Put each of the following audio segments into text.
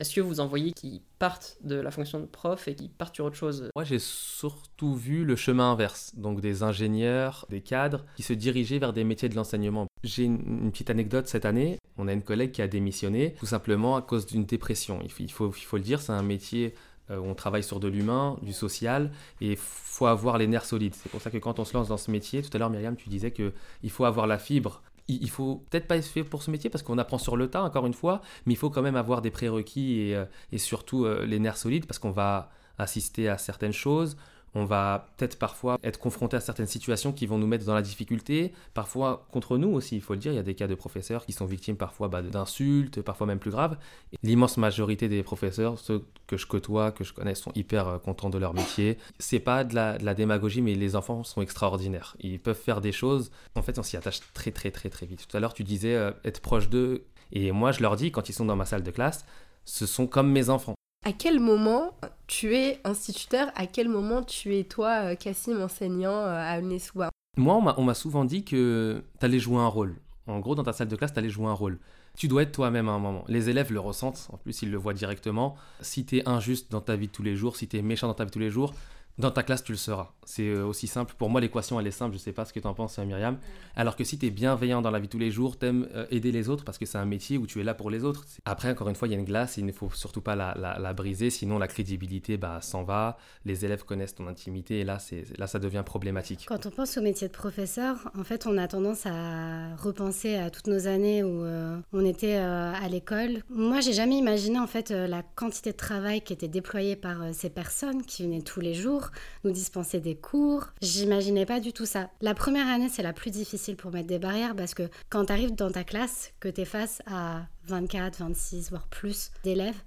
Est-ce que vous en voyez qui partent de la fonction de prof et qui partent sur autre chose Moi, j'ai surtout vu le chemin inverse, donc des ingénieurs, des cadres qui se dirigeaient vers des métiers de l'enseignement. J'ai une, petite anecdote cette année. On a une collègue qui a démissionné tout simplement à cause d'une dépression. Il faut, il le dire, c'est un métier euh, où on travaille sur de l'humain, du social, et il faut avoir les nerfs solides. C'est pour ça que quand on se lance dans ce métier, tout à l'heure Myriam, tu disais qu'il faut avoir la fibre il faut peut-être pas être fait pour ce métier parce qu'on apprend sur le tas, encore une fois, mais il faut quand même avoir des prérequis et, euh, surtout euh, les nerfs solides parce qu'on va assister à certaines choses, on va peut-être parfois être confronté à certaines situations qui vont nous mettre dans la difficulté, parfois contre nous aussi, il faut le dire. Il y a des cas de professeurs qui sont victimes parfois bah, d'insultes, parfois même plus graves. L'immense majorité des professeurs, ceux que je côtoie, que je connais, sont hyper euh, contents de leur métier. C'est pas de la, démagogie, mais les enfants sont extraordinaires. Ils peuvent faire des choses. En fait, on s'y attache très, très, très, très vite. Tout à l'heure, tu disais euh, être proche d'eux. Et moi, je leur dis, quand ils sont dans ma salle de classe, ce sont comme mes enfants. À quel moment tu es instituteur À quel moment tu es toi, Cassim, euh, enseignant euh, à Uneswa Moi, on m'a souvent dit que tu allais jouer un rôle. En gros, dans ta salle de classe, tu allais jouer un rôle. Tu dois être toi-même à un moment. Les élèves le ressentent, en plus ils le voient directement. Si tu es injuste dans ta vie de tous les jours, si tu es méchant dans ta vie de tous les jours, dans ta classe, tu le seras. C'est euh, aussi simple. Pour moi, l'équation, elle est simple. Je sais pas ce que tu en penses, Myriam. Alors que si tu es bienveillant dans la vie tous les jours, tu aimes euh, aider les autres parce que c'est un métier où tu es là pour les autres. Après, encore une fois, il y a une glace il ne faut surtout pas la, briser. Sinon, la crédibilité bah, s'en va. Les élèves connaissent ton intimité et là, là, ça devient problématique. Quand on pense au métier de professeur, en fait, on a tendance à repenser à toutes nos années où euh, on était à l'école. Moi, j'ai jamais imaginé en fait la quantité de travail qui était déployée par ces personnes qui venaient tous les jours nous dispenser des cours. J'imaginais pas du tout ça. La première année, c'est la plus difficile pour mettre des barrières parce que quand tu arrives dans ta classe, que tu es face à 24, 26, voire plus d'élèves,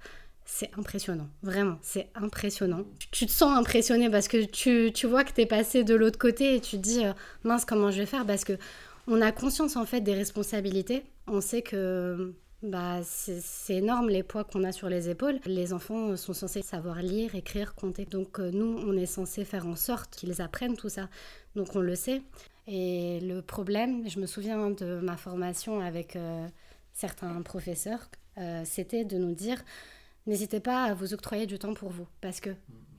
c'est impressionnant, vraiment, c'est impressionnant. Tu, te sens impressionné parce que tu, tu vois que tu es passé de l'autre côté et tu te dis, euh, mince, comment je vais faire? Parce que on a conscience en fait des responsabilités. On sait que bah, c'est énorme les poids qu'on a sur les épaules. Les enfants sont censés savoir lire, écrire, compter. Donc euh, nous, on est censé faire en sorte qu'ils apprennent tout ça. Donc on le sait. Et le problème, je me souviens de ma formation avec euh, certains professeurs, euh, c'était de nous dire n'hésitez pas à vous octroyer du temps pour vous parce que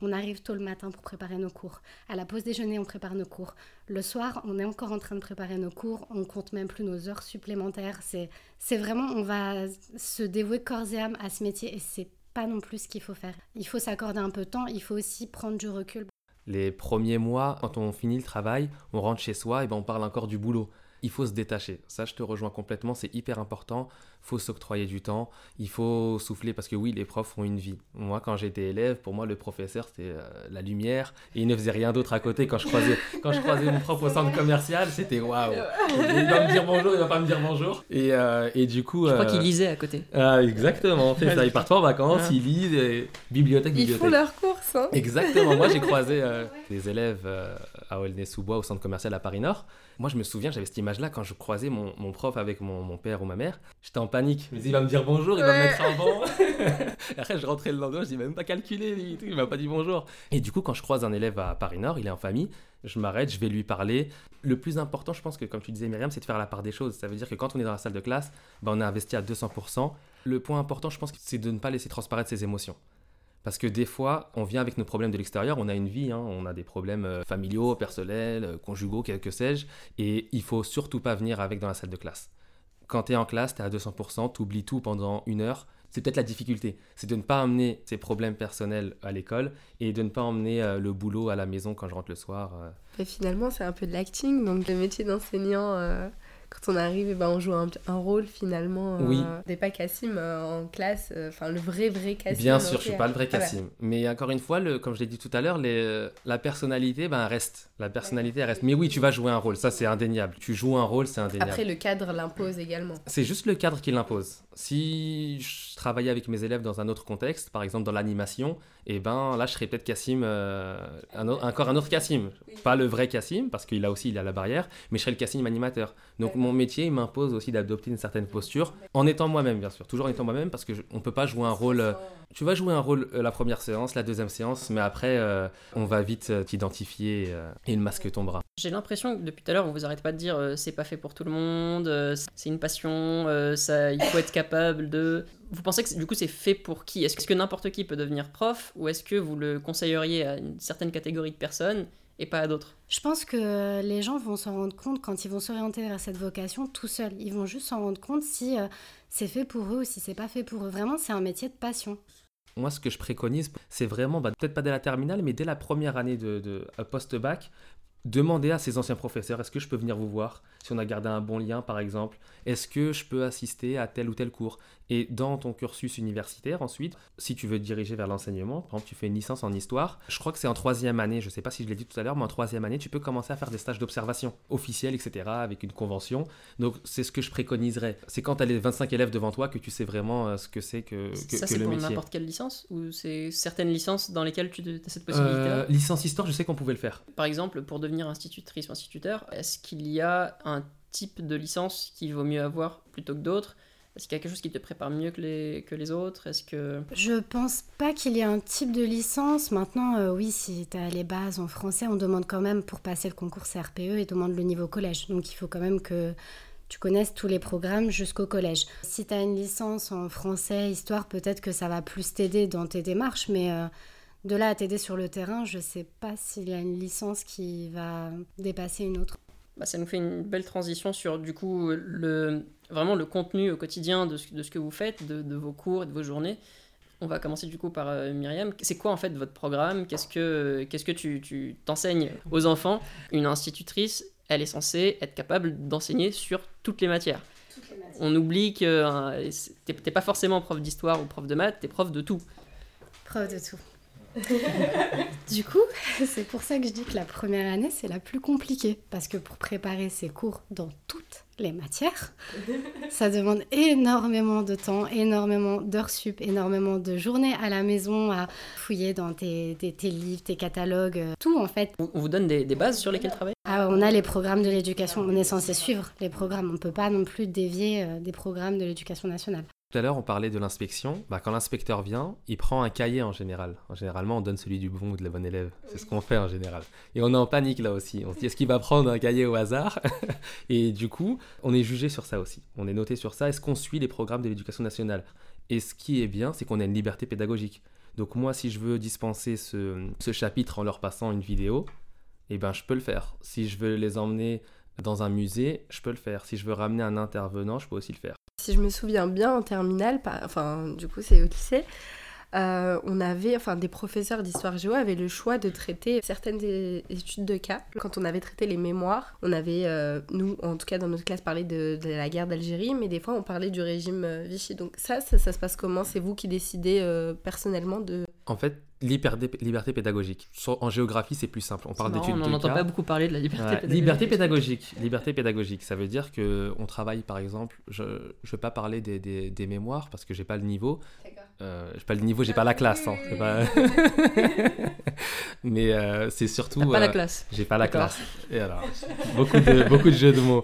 on arrive tôt le matin pour préparer nos cours. À la pause déjeuner, on prépare nos cours. Le soir, on est encore en train de préparer nos cours. On compte même plus nos heures supplémentaires. C'est, vraiment, on va se dévouer corps et âme à ce métier et c'est pas non plus ce qu'il faut faire. Il faut s'accorder un peu de temps. Il faut aussi prendre du recul. Les premiers mois, quand on finit le travail, on rentre chez soi et ben on parle encore du boulot. Il faut se détacher. Ça, je te rejoins complètement. C'est hyper important faut s'octroyer du temps, il faut souffler parce que oui, les profs ont une vie. Moi, quand j'étais élève, pour moi, le professeur, c'était euh, la lumière et il ne faisait rien d'autre à côté. Quand je croisais, quand je croisais mon prof au centre commercial, c'était waouh. Il va me dire bonjour, il va pas me dire bonjour. Et, euh, et du coup. Je crois qu'il euh, lisait à côté. Ah, exactement, c'est ça. Ils partent en vacances, ils lisent, et... bibliothèque, bibliothèque. Ils font leurs courses. Hein. Exactement. Moi, j'ai croisé des élèves à Aulnay-sous-Bois, au centre commercial à Paris-Nord. Moi, je me souviens, j'avais cette image-là quand je croisais mon, mon prof avec mon, mon, père ou ma mère. J'étais en panique. Je me il va me dire bonjour, il va me mettre un banc. après, je rentrais le lendemain, je dis, même pas calculé, il m'a pas dit bonjour. Et du coup, quand je croise un élève à Paris-Nord, il est en famille, je m'arrête, je vais lui parler. Le plus important, je pense que, comme tu disais, Myriam, c'est de faire la part des choses. Ça veut dire que quand on est dans la salle de classe, ben, on est investi à 200%. Le point important, je pense, c'est de ne pas laisser transparaître ses émotions. Parce que des fois, on vient avec nos problèmes de l'extérieur, on a une vie, hein, on a des problèmes euh, familiaux, personnels, euh, conjugaux, que sais-je, et il faut surtout pas venir avec dans la salle de classe. Quand tu es en classe, tu es à 200%, tu oublies tout pendant une heure. C'est peut-être la difficulté, c'est de ne pas emmener ses problèmes personnels à l'école et de ne pas emmener euh, le boulot à la maison quand je rentre le soir. Et finalement, c'est un peu de l'acting, donc le métier d'enseignant quand on arrive, eh ben, on joue un, rôle finalement. Euh, oui. Des pas Cassim euh, en classe, euh, enfin le vrai, vrai Cassim. Bien sûr, je suis pas le vrai Cassim. Mais encore une fois, le, comme je l'ai dit tout à l'heure, la personnalité ben, reste. La personnalité reste. Mais oui, tu vas jouer un rôle, ça c'est indéniable. Tu joues un rôle, c'est indéniable. Après, le cadre l'impose également. C'est juste le cadre qui l'impose. Si je travaillais avec mes élèves dans un autre contexte, par exemple dans l'animation, et eh ben là je serais peut-être Cassim, encore un autre Cassim. Pas le vrai Cassim, parce qu'il a aussi il a la barrière, mais je serais le Cassim animateur. Donc mon métier m'impose aussi d'adopter une certaine posture, en étant moi-même, bien sûr, toujours en étant moi-même, parce qu'on ne peut pas jouer un rôle. Euh, tu vas jouer un rôle euh, la première séance, la deuxième séance, mais après, euh, on va vite t'identifier et le masque tombera. J'ai l'impression que depuis tout à l'heure, vous vous arrêtez pas de dire euh, c'est pas fait pour tout le monde, euh, c'est une passion, euh, ça, il faut être capable de. Vous pensez que du coup c'est fait pour qui? Est-ce que n'importe qui peut devenir prof ou est-ce que vous le conseilleriez à une certaine catégorie de personnes et pas à d'autres? Je pense que les gens vont s'en rendre compte quand ils vont s'orienter vers cette vocation tout seuls. Ils vont juste s'en rendre compte si c'est fait pour eux ou si c'est pas fait pour eux. Vraiment, c'est un métier de passion. Moi, ce que je préconise, c'est vraiment, bah, peut-être pas dès la terminale, mais dès la première année de, de post-bac, demander à ses anciens professeurs est-ce que je peux venir vous voir? Si on a gardé un bon lien par exemple est-ce que je peux assister à tel ou tel cours? Et dans ton cursus universitaire ensuite si tu veux te diriger vers l'enseignement par exemple tu fais une licence en histoire je crois que c'est en troisième année je sais pas si je l'ai dit tout à l'heure mais en troisième année tu peux commencer à faire des stages d'observation officiels etc avec une convention. Donc c'est ce que je préconiserais. C'est quand tu as les 25 élèves devant toi que tu sais vraiment euh, ce que c'est que, que, ça, que le pour n'importe quelle licence ou c'est certaines licences dans lesquelles tu as cette possibilité euh, licence histoire je sais qu'on pouvait le faire. Par exemple pour devenir institutrice ou instituteur, est-ce qu'il y a un type de licence qu'il vaut mieux avoir plutôt que d'autres? Est-ce qu'il y a quelque chose qui te prépare mieux que les, que les autres? Est-ce que... Je pense pas qu'il y ait un type de licence. Maintenant, euh, oui, si tu as les bases en français, on demande quand même pour passer le concours CRPE et demande le niveau collège. Donc il faut quand même que tu connaisses tous les programmes jusqu'au collège. Si tu as une licence en français, histoire, peut-être que ça va plus t'aider dans tes démarches, mais euh, de là à t'aider sur le terrain, je sais pas s'il y a une licence qui va dépasser une autre. Bah, ça nous fait une belle transition sur du coup le, vraiment le contenu au quotidien de ce, de ce que vous faites, de, vos cours et de vos journées. On va commencer du coup par euh, Myriam. C'est quoi en fait votre programme? Qu'est-ce que, qu'est-ce que tu, tu t'enseignes aux enfants? Une institutrice, elle est censée être capable d'enseigner sur toutes les matières. On oublie que t'es, t'es pas forcément prof d'histoire ou prof de maths, t'es prof de tout. Prof de tout. du coup, c'est pour ça que je dis que la première année, c'est la plus compliquée. Parce que pour préparer ces cours dans toutes les matières, ça demande énormément de temps, énormément d'heures sup, énormément de journées à la maison à fouiller dans tes, livres, tes catalogues, euh, tout en fait. On vous donne des, bases sur lesquelles travailler? Ah, On a les programmes de l'éducation, on est censé suivre les programmes. On ne peut pas non plus dévier euh, des programmes de l'éducation nationale. Tout à l'heure, on parlait de l'inspection. Bah, quand l'inspecteur vient, il prend un cahier en général. En généralement, on donne celui du bon ou de la bonne élève. C'est ce qu'on fait en général. Et on est en panique là aussi. On se dit, est-ce qu'il va prendre un cahier au hasard Et du coup, on est jugé sur ça aussi. On est noté sur ça. Est-ce qu'on suit les programmes de l'éducation nationale? Et ce qui est bien, c'est qu'on a une liberté pédagogique. Donc moi, si je veux dispenser ce, chapitre en leur passant une vidéo, eh ben, je peux le faire. Si je veux les emmener dans un musée, je peux le faire. Si je veux ramener un intervenant, je peux aussi le faire. Si je me souviens bien, en terminale, enfin, du coup, c'est au lycée, euh, on avait, enfin, des professeurs d'histoire géo avaient le choix de traiter certaines études de cas. Quand on avait traité les mémoires, on avait, euh, nous, en tout cas dans notre classe, parlé de, la guerre d'Algérie, mais des fois on parlait du régime euh, Vichy. Donc ça, ça, se passe comment? C'est vous qui décidez personnellement de... En fait, liberté pédagogique. En géographie, c'est plus simple. On parle d'études On n'entend pas beaucoup parler de la liberté pédagogique. Liberté pédagogique. Liberté pédagogique. Ça veut dire que on travaille, par exemple, je ne vais pas parler des, des, mémoires parce que j'ai pas le niveau. Euh, j'ai pas le niveau, j'ai pas la classe. Hein. Pas... Mais euh, c'est surtout. pas la euh, classe. J'ai pas la classe. Et alors, beaucoup de, beaucoup de jeux de mots.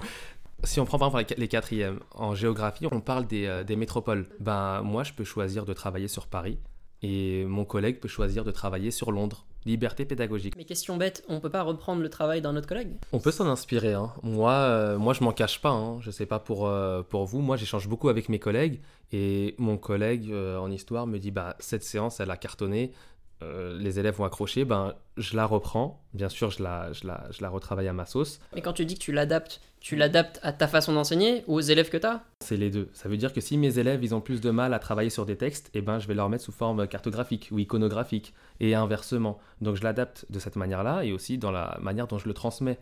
Si on prend par exemple les quatrièmes, en géographie, on parle des, euh, des métropoles. Ben, moi, je peux choisir de travailler sur Paris et mon collègue peut choisir de travailler sur Londres. Liberté pédagogique. Mais question bête, on peut pas reprendre le travail d'un autre collègue? On peut s'en inspirer. Hein. Moi, euh, moi, je m'en cache pas. Hein. Je sais pas pour, euh, pour vous. Moi, j'échange beaucoup avec mes collègues. Et mon collègue euh, en histoire me dit bah, cette séance, elle a cartonné. Les élèves vont accrocher. Ben, je la reprends. Bien sûr, je la, je la, je la retravaille à ma sauce. Mais quand tu dis que tu l'adaptes, tu l'adaptes à ta façon d'enseigner ou aux élèves que tu as C'est les deux. Ça veut dire que si mes élèves ils ont plus de mal à travailler sur des textes, eh ben, je vais leur mettre sous forme cartographique ou iconographique et inversement. Donc je l'adapte de cette manière-là et aussi dans la manière dont je le transmets.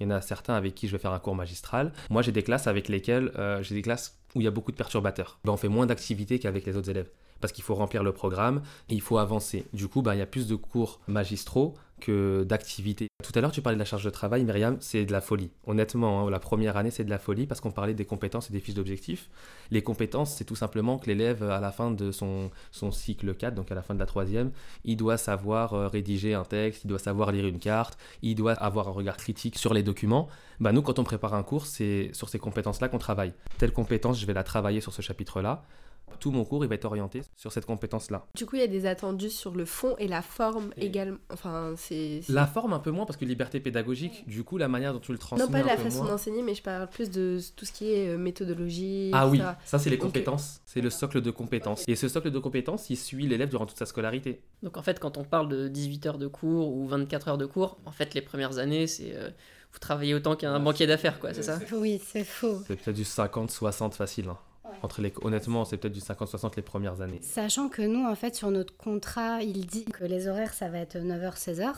Il y en a certains avec qui je vais faire un cours magistral. Moi, j'ai des classes avec lesquelles euh, j'ai des classes où il y a beaucoup de perturbateurs. Ben, on fait moins d'activités qu'avec les autres élèves parce qu'il faut remplir le programme et il faut avancer. Du coup, ben, il y a plus de cours magistraux que d'activités. Tout à l'heure, tu parlais de la charge de travail, Myriam, c'est de la folie. Honnêtement, hein, la première année, c'est de la folie parce qu'on parlait des compétences et des fiches d'objectifs. Les compétences, c'est tout simplement que l'élève, à la fin de son, cycle 4, donc à la fin de la troisième, il doit savoir euh, rédiger un texte, il doit savoir lire une carte, il doit avoir un regard critique sur les documents. Bah, nous, quand on prépare un cours, c'est sur ces compétences-là qu'on travaille. Telle compétence, je vais la travailler sur ce chapitre-là Tout mon cours, il va être orienté sur cette compétence-là. Du coup, il y a des attendus sur le fond et la forme également. Enfin, c'est. La forme un peu moins parce que liberté pédagogique, du coup la manière dont tu le transmets Non, pas un la peu façon d'enseigner, mais je parle plus de tout ce qui est euh, méthodologie. Ah oui, ça c'est les compétences, c'est le socle de compétences. Et ce socle de compétences, il suit l'élève durant toute sa scolarité. Donc en fait, quand on parle de 18 heures de cours ou 24 heures de cours, en fait, les premières années, c'est euh, vous travaillez autant qu'un banquier d'affaires, quoi, c'est ça? Oui, c'est faux. C'est peut-être du 50-60 facile. hein. Entre les... Honnêtement, c'est peut-être du 50-60 les premières années. Sachant que nous, en fait, sur notre contrat, il dit que les horaires, ça va être 9h, 16h.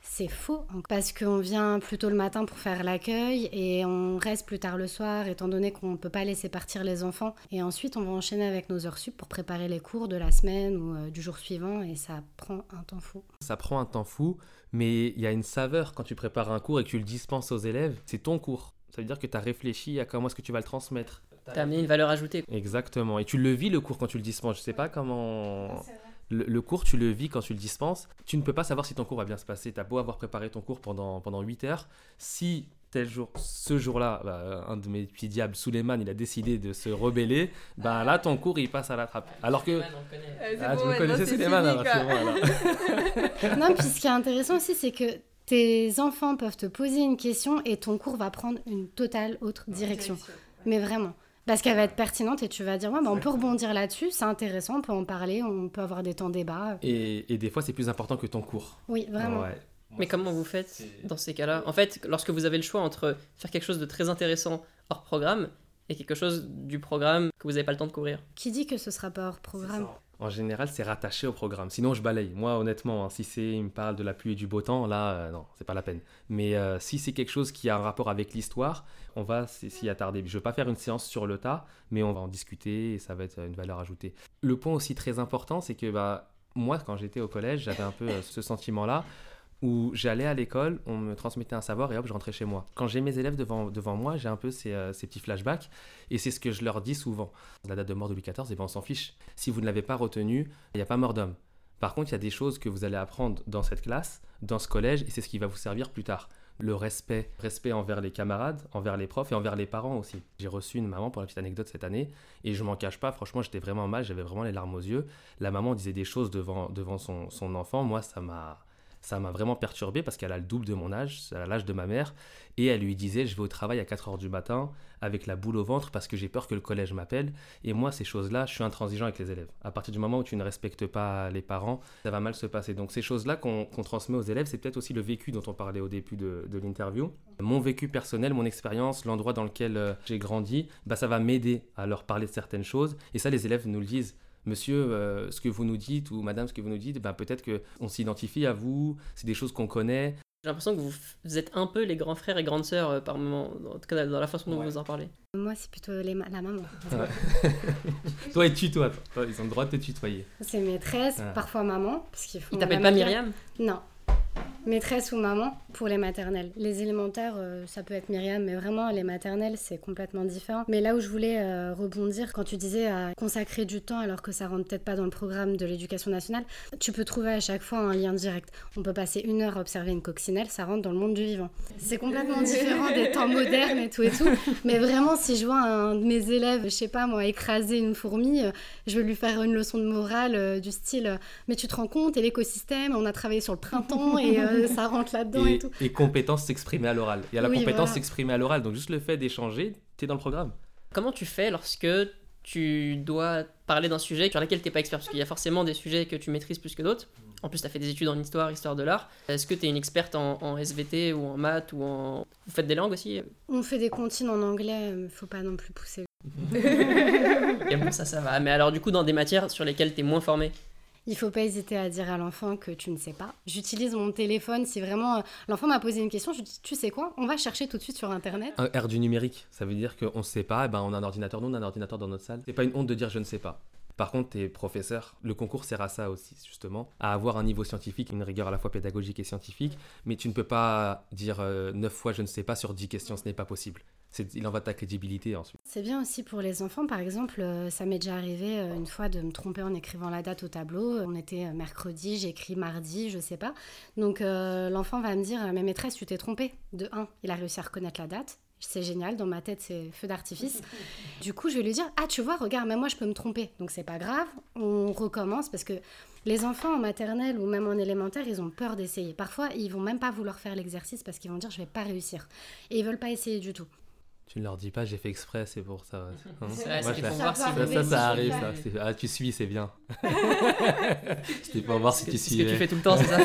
C'est faux, parce qu'on vient plus tôt le matin pour faire l'accueil et on reste plus tard le soir, étant donné qu'on ne peut pas laisser partir les enfants. Et ensuite, on va enchaîner avec nos heures sup pour préparer les cours de la semaine ou euh, du jour suivant, et ça prend un temps fou. Ça prend un temps fou, mais il y a une saveur quand tu prépares un cours et que tu le dispenses aux élèves. C'est ton cours. Ça veut dire que tu as réfléchi à comment est-ce que tu vas le transmettre. T'as amené une valeur ajoutée. Exactement. Et tu le vis le cours quand tu le dispenses. Je sais pas comment. Le, le cours, tu le vis quand tu le dispenses. Tu ne peux pas savoir si ton cours va bien se passer. Tu as beau avoir préparé ton cours pendant, pendant 8 heures. Si tel jour, ce jour-là, bah, un de mes petits diables, Suleiman, il a décidé de se rebeller, bah là, ton cours, il passe à la trappe. Alors que. Ah, tu me connaissais Suleiman, alors c'est bon, alors. non, puis ce qui est intéressant aussi, c'est que tes enfants peuvent te poser une question et ton cours va prendre une totale autre direction. Mais vraiment. Parce qu'elle va être pertinente et tu vas dire, ouais, bah, on peut rebondir là-dessus, c'est intéressant, on peut en parler, on peut avoir des temps débat. Et, et des fois, c'est plus important que ton cours. Oui, vraiment. Ouais. Mais comment vous faites dans ces cas-là? En fait, lorsque vous avez le choix entre faire quelque chose de très intéressant hors programme et quelque chose du programme que vous n'avez pas le temps de courir. Qui dit que ce sera pas hors programme? En général, c'est rattaché au programme. Sinon, je balaye. Moi, honnêtement, hein, si c'est, il me parle de la pluie et du beau temps, là, euh, non, c'est pas la peine. Mais euh, si c'est quelque chose qui a un rapport avec l'histoire, on va s'y attarder. Je veux pas faire une séance sur le tas, mais on va en discuter et ça va être une valeur ajoutée. Le point aussi très important, c'est que bah, moi, quand j'étais au collège, j'avais un peu euh, ce sentiment-là où j'allais à l'école, on me transmettait un savoir et hop, je rentrais chez moi. Quand j'ai mes élèves devant, devant moi, j'ai un peu ces, euh, ces petits flashbacks et c'est ce que je leur dis souvent. La date de mort de Louis XIV, eh ben, on s'en fiche. Si vous ne l'avez pas retenu, il n'y a pas mort d'homme. Par contre, il y a des choses que vous allez apprendre dans cette classe, dans ce collège, et c'est ce qui va vous servir plus tard. Le respect, respect envers les camarades, envers les profs et envers les parents aussi. J'ai reçu une maman pour la petite anecdote cette année, et je m'en cache pas, franchement, j'étais vraiment mal, j'avais vraiment les larmes aux yeux. La maman disait des choses devant, devant son, son enfant, moi, ça m'a ça m'a vraiment perturbé parce qu'elle a le double de mon âge, a l'âge de ma mère, et elle lui disait je vais au travail à 4h du matin avec la boule au ventre parce que j'ai peur que le collège m'appelle. Et moi, ces choses-là, je suis intransigeant avec les élèves. À partir du moment où tu ne respectes pas les parents, ça va mal se passer. Donc ces choses-là qu'on qu'on transmet aux élèves, c'est peut-être aussi le vécu dont on parlait au début de, de l'interview. Mon vécu personnel, mon expérience, l'endroit dans lequel euh, j'ai grandi, bah, ça va m'aider à leur parler de certaines choses. Et ça, les élèves nous le disent. Monsieur, euh, ce que vous nous dites, ou madame, ce que vous nous dites, ben, peut-être qu'on s'identifie à vous, c'est des choses qu'on connaît. J'ai l'impression que vous, êtes un peu les grands frères et grandes sœurs euh, par moment, en tout cas dans la façon dont Ouais. vous en parlez. Moi, c'est plutôt les ma- la maman. toi et tutoie, toi. Ils ont le droit de te tutoyer. C'est maîtresse, Ah. parfois maman. Parce qu'il faut Ils t'appellent pas Myriam? Non. Maîtresse ou maman pour les maternelles. Les élémentaires, euh, ça peut être Myriam, mais vraiment les maternelles, c'est complètement différent. Mais là où je voulais euh, rebondir, quand tu disais à consacrer du temps alors que ça rentre peut-être pas dans le programme de l'éducation nationale, tu peux trouver à chaque fois un lien direct. On peut passer une heure à observer une coccinelle, ça rentre dans le monde du vivant. C'est complètement différent des temps modernes et tout et tout. Mais vraiment, si je vois un de mes élèves, je sais pas moi, écraser une fourmi, euh, je vais lui faire une leçon de morale du style Mais tu te rends compte, et l'écosystème, on a travaillé sur le printemps et ça rentre là-dedans et, Et, tout. et compétence s'exprimer à l'oral. Il y a la Oui, compétence voilà. s'exprimer à l'oral. Donc juste le fait d'échanger, tu es dans le programme. Comment tu fais lorsque tu dois parler d'un sujet sur lequel tu n'es pas expert? Parce qu'il y a forcément des sujets que tu maîtrises plus que d'autres. En plus, tu as fait des études en histoire, histoire de l'art. Est-ce que tu es une experte en, en SVT ou en maths ou en... Vous faites des langues aussi? On fait des comptines en anglais, euh, faut pas non plus pousser. Et bon, ça, ça va. Mais alors, du coup, dans des matières sur lesquelles tu es moins formé Il faut pas hésiter à dire à l'enfant que tu ne sais pas. J'utilise mon téléphone si vraiment euh, l'enfant m'a posé une question, je dis tu sais quoi On va chercher tout de suite sur internet. Un R du numérique, ça veut dire qu'on ne sait pas, eh ben on a un ordinateur, nous on a un ordinateur dans notre salle. C'est pas une honte de dire je ne sais pas. Par contre, tes professeurs, le concours sert à ça aussi, justement, à avoir un niveau scientifique, une rigueur à la fois pédagogique et scientifique, mais tu ne peux pas dire euh, 9 fois je ne sais pas sur 10 questions, ce n'est pas possible. C'est- Il en va de ta crédibilité ensuite. C'est bien aussi pour les enfants, par exemple, euh, ça m'est déjà arrivé euh, une fois de me tromper en écrivant la date au tableau. On était euh, mercredi, j'ai écrit mardi, je sais pas. Donc euh, l'enfant va me dire Mais maîtresse, tu t'es trompée. De 1, il a réussi à reconnaître la date. c'est génial, dans ma tête c'est feu d'artifice. Du coup, je vais lui dire "Ah, tu vois, regarde, même moi je peux me tromper." Donc c'est pas grave, on recommence parce que les enfants en maternelle ou même en élémentaire, ils ont peur d'essayer. Parfois, ils vont même pas vouloir faire l'exercice parce qu'ils vont dire "Je vais pas réussir." Et ils veulent pas essayer du tout. Tu ne leur dis pas, j'ai fait exprès, c'est pour ça. Hein Ouais, Moi, je pour voir si ça, ça, ça arrive, ça. Ah, tu suis, c'est bien. C'était pour voir si C'est tu ce que tu fais tout le temps, c'est ça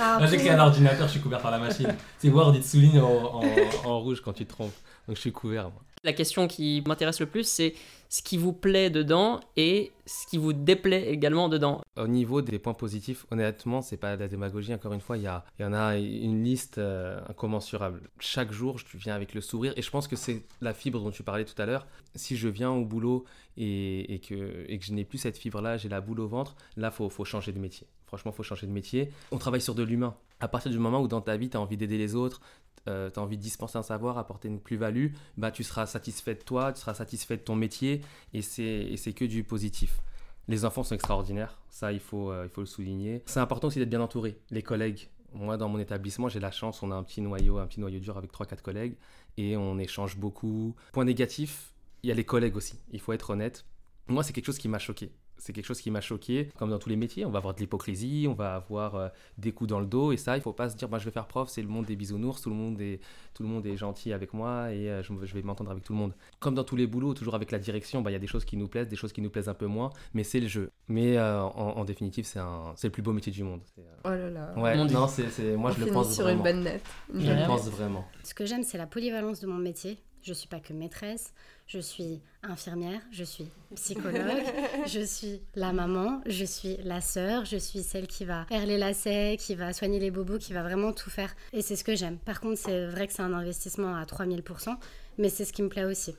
Ah, Moi, j'ai pour- qu'à l'ordinateur, je suis couvert par la machine. C'est Word, il te souligne en, en- en rouge quand tu te trompes. Donc je suis couvert. moi. La question qui m'intéresse le plus, c'est ce qui vous plaît dedans et ce qui vous déplaît également dedans. Au niveau des points positifs, honnêtement, c'est pas de la démagogie. Encore une fois, il y, en a une liste euh, incommensurable. Chaque jour, je viens avec le sourire. Et je pense que c'est la fibre dont tu parlais tout à l'heure. Si je viens au boulot et, et que, et que je n'ai plus cette fibre-là, j'ai la boule au ventre, là, faut, faut changer de métier. Franchement, faut changer de métier. On travaille sur de l'humain. À partir du moment où dans ta vie, tu as envie d'aider les autres, tu as envie de dispenser un savoir, apporter une plus-value, bah, tu seras satisfait de toi, tu seras satisfait de ton métier. Et c'est et c'est que du positif. Les enfants sont extraordinaires, ça il faut, euh, il faut le souligner. C'est important aussi d'être bien entouré, les collègues. Moi dans mon établissement j'ai la chance, on a un petit noyau, un petit noyau dur avec 3-4 collègues et on échange beaucoup. Point négatif, il y a les collègues aussi, il faut être honnête. Moi c'est quelque chose qui m'a choqué. C'est quelque chose qui m'a choqué, comme dans tous les métiers, on va avoir de l'hypocrisie, on va avoir euh, des coups dans le dos, et ça, il faut pas se dire, bah, je vais faire prof, c'est le monde des bisounours, tout le monde est, tout le monde est gentil avec moi, et euh, je, je vais m'entendre avec tout le monde. Comme dans tous les boulots, toujours avec la direction, bah, il y a des choses qui nous plaisent, des choses qui nous plaisent un peu moins, mais c'est le jeu. Mais euh, en, en définitive, c'est un- c'est le plus beau métier du monde. C'est, euh, Oh là là. Ouais, Mon non, c'est, c'est- moi On je le pense sur vraiment. une bonne note. Je le pense vraiment. Ce que j'aime, c'est la polyvalence de mon métier. Je suis pas que maîtresse, je suis infirmière, je suis psychologue, je suis la maman, je suis la sœur, je suis celle qui va faire les lacets, qui va soigner les bobos, qui va vraiment tout faire. Et c'est ce que j'aime. Par contre, c'est vrai que c'est un investissement à 3000%, mais c'est ce qui me plaît aussi.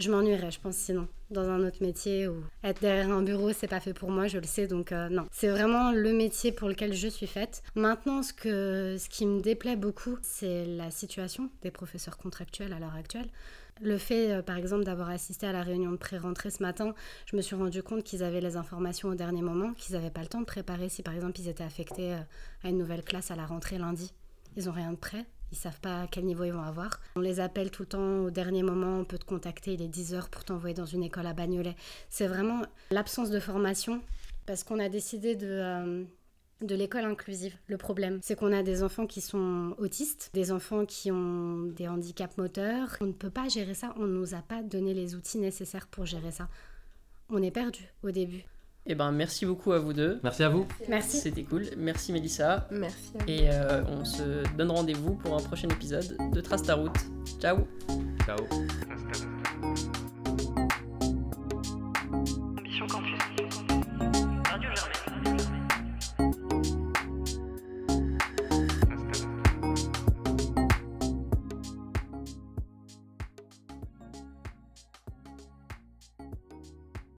Je m'ennuierais, je pense, sinon, dans un autre métier où être derrière un bureau, c'est pas fait pour moi, je le sais, donc euh, non. C'est vraiment le métier pour lequel je suis faite. Maintenant, ce, que, ce qui me déplaît beaucoup, c'est la situation des professeurs contractuels à l'heure actuelle. Le fait, euh, par exemple, d'avoir assisté à la réunion de pré-rentrée ce matin, je me suis rendu compte qu'ils avaient les informations au dernier moment, qu'ils n'avaient pas le temps de préparer si, par exemple, ils étaient affectés euh, à une nouvelle classe à la rentrée lundi. Ils n'ont rien de prêt. Ils savent pas quel niveau ils vont avoir. On les appelle tout le temps au dernier moment, on peut te contacter, il est 10h pour t'envoyer dans une école à Bagnolet. C'est vraiment l'absence de formation parce qu'on a décidé de, euh, de l'école inclusive. Le problème, c'est qu'on a des enfants qui sont autistes, des enfants qui ont des handicaps moteurs. On ne peut pas gérer ça, on ne nous a pas donné les outils nécessaires pour gérer ça. On est perdu au début. Eh ben, merci beaucoup à vous deux. Merci à vous. Merci. C'était cool. Merci Mélissa. Merci. à vous. Et euh, on se donne rendez-vous pour un prochain épisode de Trace ta route. Ciao Ciao.